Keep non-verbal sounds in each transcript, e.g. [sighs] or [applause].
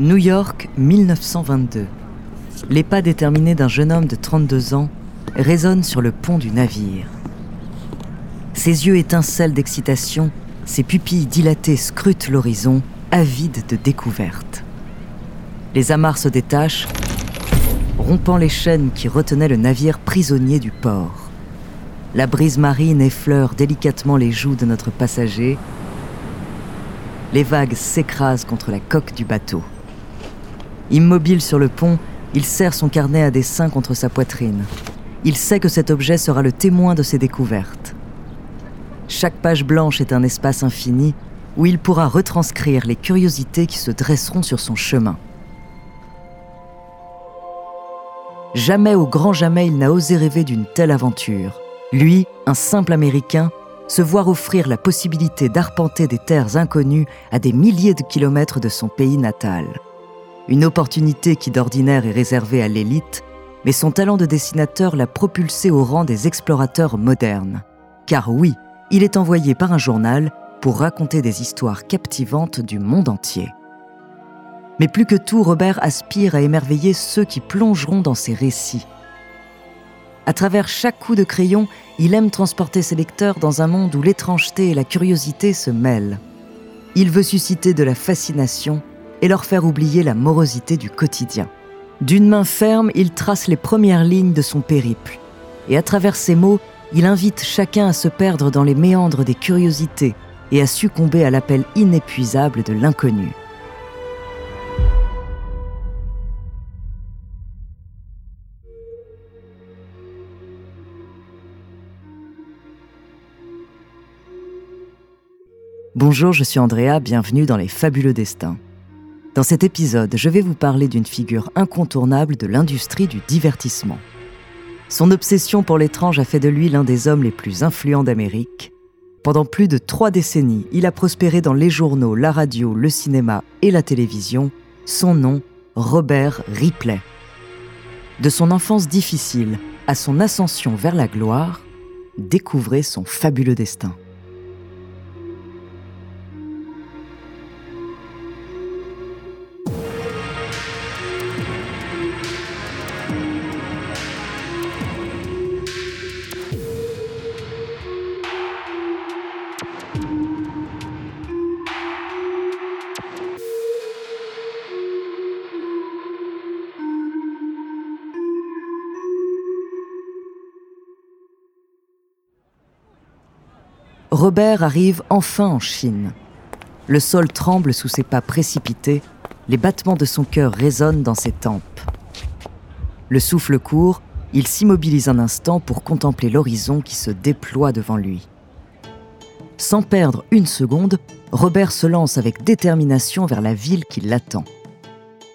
New York, 1922. Les pas déterminés d'un jeune homme de 32 ans résonnent sur le pont du navire. Ses yeux étincellent d'excitation, ses pupilles dilatées scrutent l'horizon, avides de découvertes. Les amarres se détachent, rompant les chaînes qui retenaient le navire prisonnier du port. La brise marine effleure délicatement les joues de notre passager. Les vagues s'écrasent contre la coque du bateau. Immobile sur le pont, il serre son carnet à dessin contre sa poitrine. Il sait que cet objet sera le témoin de ses découvertes. Chaque page blanche est un espace infini où il pourra retranscrire les curiosités qui se dresseront sur son chemin. Jamais au grand jamais il n'a osé rêver d'une telle aventure. Lui, un simple Américain, se voir offrir la possibilité d'arpenter des terres inconnues à des milliers de kilomètres de son pays natal. Une opportunité qui d'ordinaire est réservée à l'élite, mais son talent de dessinateur l'a propulsé au rang des explorateurs modernes. Car oui, il est envoyé par un journal pour raconter des histoires captivantes du monde entier. Mais plus que tout, Robert aspire à émerveiller ceux qui plongeront dans ses récits. À travers chaque coup de crayon, il aime transporter ses lecteurs dans un monde où l'étrangeté et la curiosité se mêlent. Il veut susciter de la fascination et leur faire oublier la morosité du quotidien. D'une main ferme, il trace les premières lignes de son périple. Et à travers ces mots, il invite chacun à se perdre dans les méandres des curiosités et à succomber à l'appel inépuisable de l'inconnu. Bonjour, je suis Andrea, bienvenue dans Les Fabuleux Destins. Dans cet épisode, je vais vous parler d'une figure incontournable de l'industrie du divertissement. Son obsession pour l'étrange a fait de lui l'un des hommes les plus influents d'Amérique. Pendant plus de trois décennies, il a prospéré dans les journaux, la radio, le cinéma et la télévision. Son nom, Robert Ripley. De son enfance difficile à son ascension vers la gloire, découvrez son fabuleux destin. Robert arrive enfin en Chine. Le sol tremble sous ses pas précipités, les battements de son cœur résonnent dans ses tempes. Le souffle court, il s'immobilise un instant pour contempler l'horizon qui se déploie devant lui. Sans perdre une seconde, Robert se lance avec détermination vers la ville qui l'attend.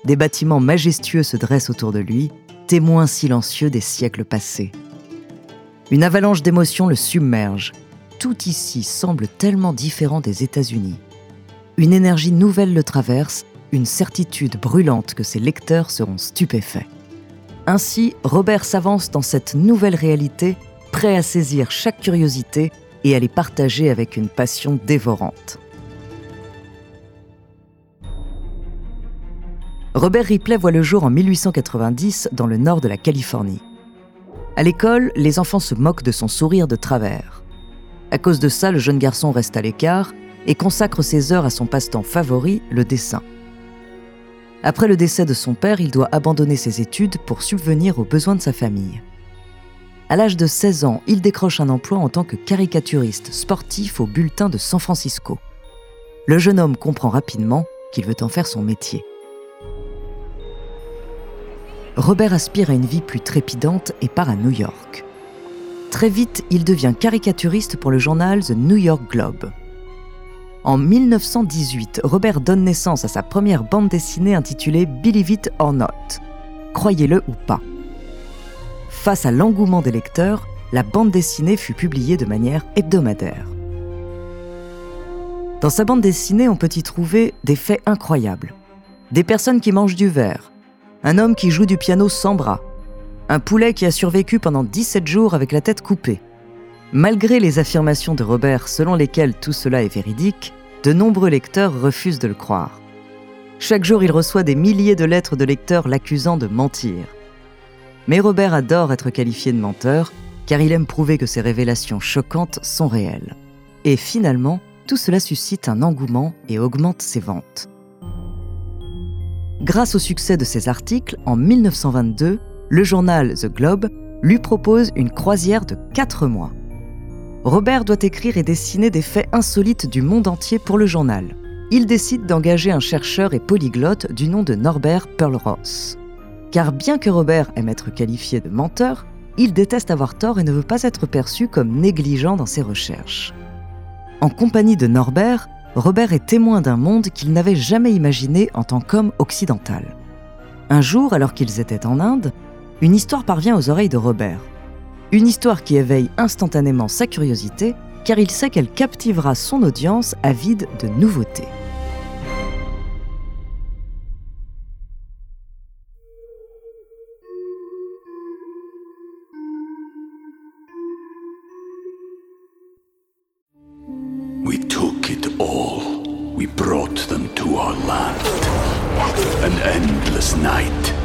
Des bâtiments majestueux se dressent autour de lui, témoins silencieux des siècles passés. Une avalanche d'émotions le submerge. Tout ici semble tellement différent des États-Unis. Une énergie nouvelle le traverse, une certitude brûlante que ses lecteurs seront stupéfaits. Ainsi, Robert s'avance dans cette nouvelle réalité, prêt à saisir chaque curiosité et à les partager avec une passion dévorante. Robert Ripley voit le jour en 1890 dans le nord de la Californie. À l'école, les enfants se moquent de son sourire de travers. À cause de ça, le jeune garçon reste à l'écart et consacre ses heures à son passe-temps favori, le dessin. Après le décès de son père, il doit abandonner ses études pour subvenir aux besoins de sa famille. À l'âge de 16 ans, il décroche un emploi en tant que caricaturiste sportif au bulletin de San Francisco. Le jeune homme comprend rapidement qu'il veut en faire son métier. Robert aspire à une vie plus trépidante et part à New York. Très vite, il devient caricaturiste pour le journal The New York Globe. En 1918, Robert donne naissance à sa première bande dessinée intitulée Believe It or Not. Croyez-le ou pas. Face à l'engouement des lecteurs, la bande dessinée fut publiée de manière hebdomadaire. Dans sa bande dessinée, on peut y trouver des faits incroyables. Des personnes qui mangent du verre, un homme qui joue du piano sans bras, un poulet qui a survécu pendant 17 jours avec la tête coupée. Malgré les affirmations de Robert selon lesquelles tout cela est véridique, de nombreux lecteurs refusent de le croire. Chaque jour, il reçoit des milliers de lettres de lecteurs l'accusant de mentir. Mais Robert adore être qualifié de menteur, car il aime prouver que ses révélations choquantes sont réelles. Et finalement, tout cela suscite un engouement et augmente ses ventes. Grâce au succès de ses articles, en 1922, le journal The Globe lui propose une croisière de 4 mois. Robert doit écrire et dessiner des faits insolites du monde entier pour le journal. Il décide d'engager un chercheur et polyglotte du nom de Norbert Pearl-Ross. Car bien que Robert aime être qualifié de menteur, il déteste avoir tort et ne veut pas être perçu comme négligent dans ses recherches. En compagnie de Norbert, Robert est témoin d'un monde qu'il n'avait jamais imaginé en tant qu'homme occidental. Un jour, alors qu'ils étaient en Inde, une histoire parvient aux oreilles de Robert. Une histoire qui éveille instantanément sa curiosité, car il sait qu'elle captivera son audience avide de nouveautés. We took it all. We brought them to our land. An endless night,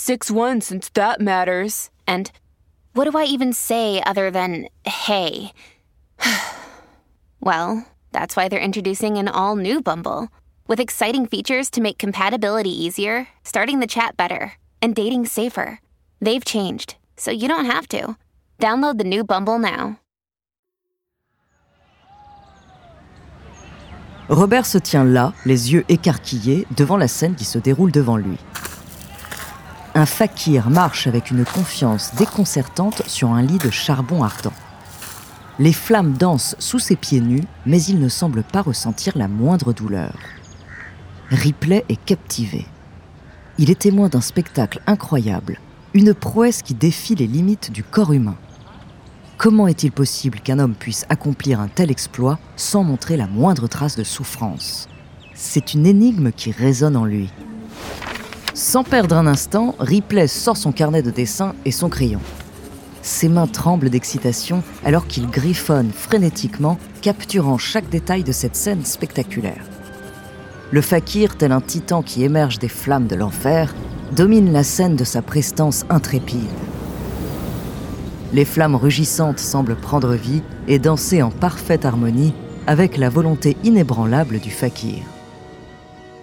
6 1 since that matters. And what do I even say other than hey? [sighs] well, that's why they're introducing an all new Bumble with exciting features to make compatibility easier, starting the chat better, and dating safer. They've changed, so you don't have to. Download the new Bumble now. Robert se tient là, les yeux écarquillés, devant la scène qui se déroule devant lui. Un fakir marche avec une confiance déconcertante sur un lit de charbon ardent. Les flammes dansent sous ses pieds nus, mais il ne semble pas ressentir la moindre douleur. Ripley est captivé. Il est témoin d'un spectacle incroyable, une prouesse qui défie les limites du corps humain. Comment est-il possible qu'un homme puisse accomplir un tel exploit sans montrer la moindre trace de souffrance? C'est une énigme qui résonne en lui. Sans perdre un instant, Ripley sort son carnet de dessin et son crayon. Ses mains tremblent d'excitation alors qu'il griffonne frénétiquement, capturant chaque détail de cette scène spectaculaire. Le fakir, tel un titan qui émerge des flammes de l'enfer, domine la scène de sa prestance intrépide. Les flammes rugissantes semblent prendre vie et danser en parfaite harmonie avec la volonté inébranlable du fakir.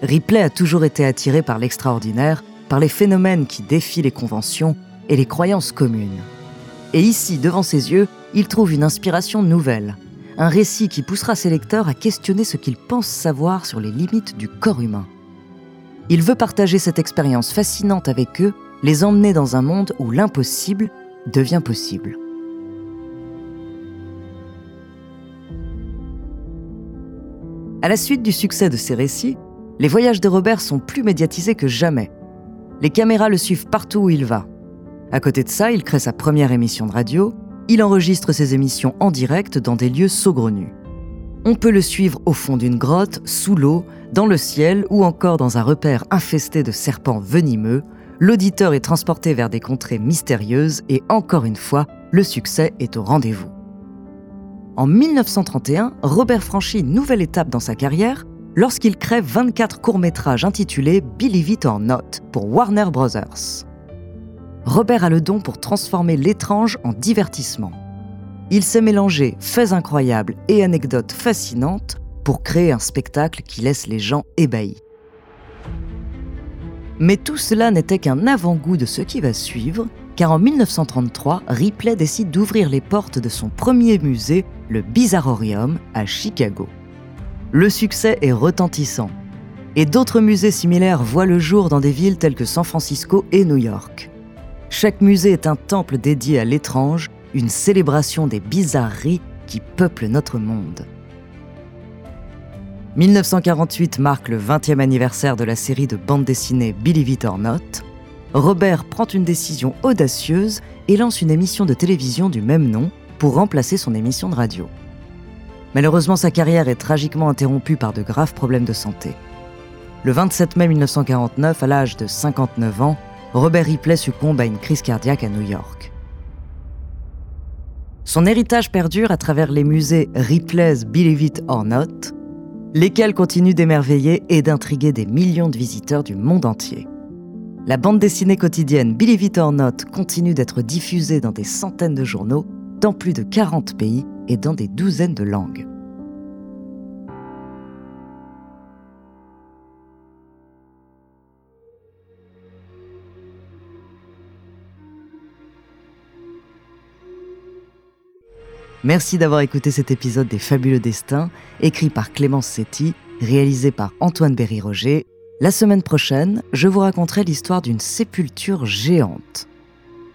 Ripley a toujours été attiré par l'extraordinaire, par les phénomènes qui défient les conventions et les croyances communes. Et ici, devant ses yeux, il trouve une inspiration nouvelle, un récit qui poussera ses lecteurs à questionner ce qu'ils pensent savoir sur les limites du corps humain. Il veut partager cette expérience fascinante avec eux, les emmener dans un monde où l'impossible devient possible. À la suite du succès de ces récits, les voyages de Robert sont plus médiatisés que jamais. Les caméras le suivent partout où il va. À côté de ça, il crée sa première émission de radio. Il enregistre ses émissions en direct dans des lieux saugrenus. On peut le suivre au fond d'une grotte, sous l'eau, dans le ciel ou encore dans un repère infesté de serpents venimeux. L'auditeur est transporté vers des contrées mystérieuses et encore une fois, le succès est au rendez-vous. En 1931, Robert franchit une nouvelle étape dans sa carrière lorsqu'il crée 24 courts-métrages intitulés Believe It or Not pour Warner Brothers. Robert a le don pour transformer l'étrange en divertissement. Il sait mélanger faits incroyables et anecdotes fascinantes pour créer un spectacle qui laisse les gens ébahis. Mais tout cela n'était qu'un avant-goût de ce qui va suivre, car en 1933, Ripley décide d'ouvrir les portes de son premier musée, le Bizarrorium, à Chicago. Le succès est retentissant, et d'autres musées similaires voient le jour dans des villes telles que San Francisco et New York. Chaque musée est un temple dédié à l'étrange, une célébration des bizarreries qui peuplent notre monde. 1948 marque le 20e anniversaire de la série de bande dessinée Believe It or Not. Robert prend une décision audacieuse et lance une émission de télévision du même nom pour remplacer son émission de radio. Malheureusement, sa carrière est tragiquement interrompue par de graves problèmes de santé. Le 27 mai 1949, à l'âge de 59 ans, Robert Ripley succombe à une crise cardiaque à New York. Son héritage perdure à travers les musées Ripley's Believe It or Not, lesquels continuent d'émerveiller et d'intriguer des millions de visiteurs du monde entier. La bande dessinée quotidienne Believe It or Not continue d'être diffusée dans des centaines de journaux, dans plus de 40 pays et dans des douzaines de langues. Merci d'avoir écouté cet épisode des Fabuleux Destins, écrit par Clémence Setti, réalisé par Antoine Berry-Roger. La semaine prochaine, je vous raconterai l'histoire d'une sépulture géante.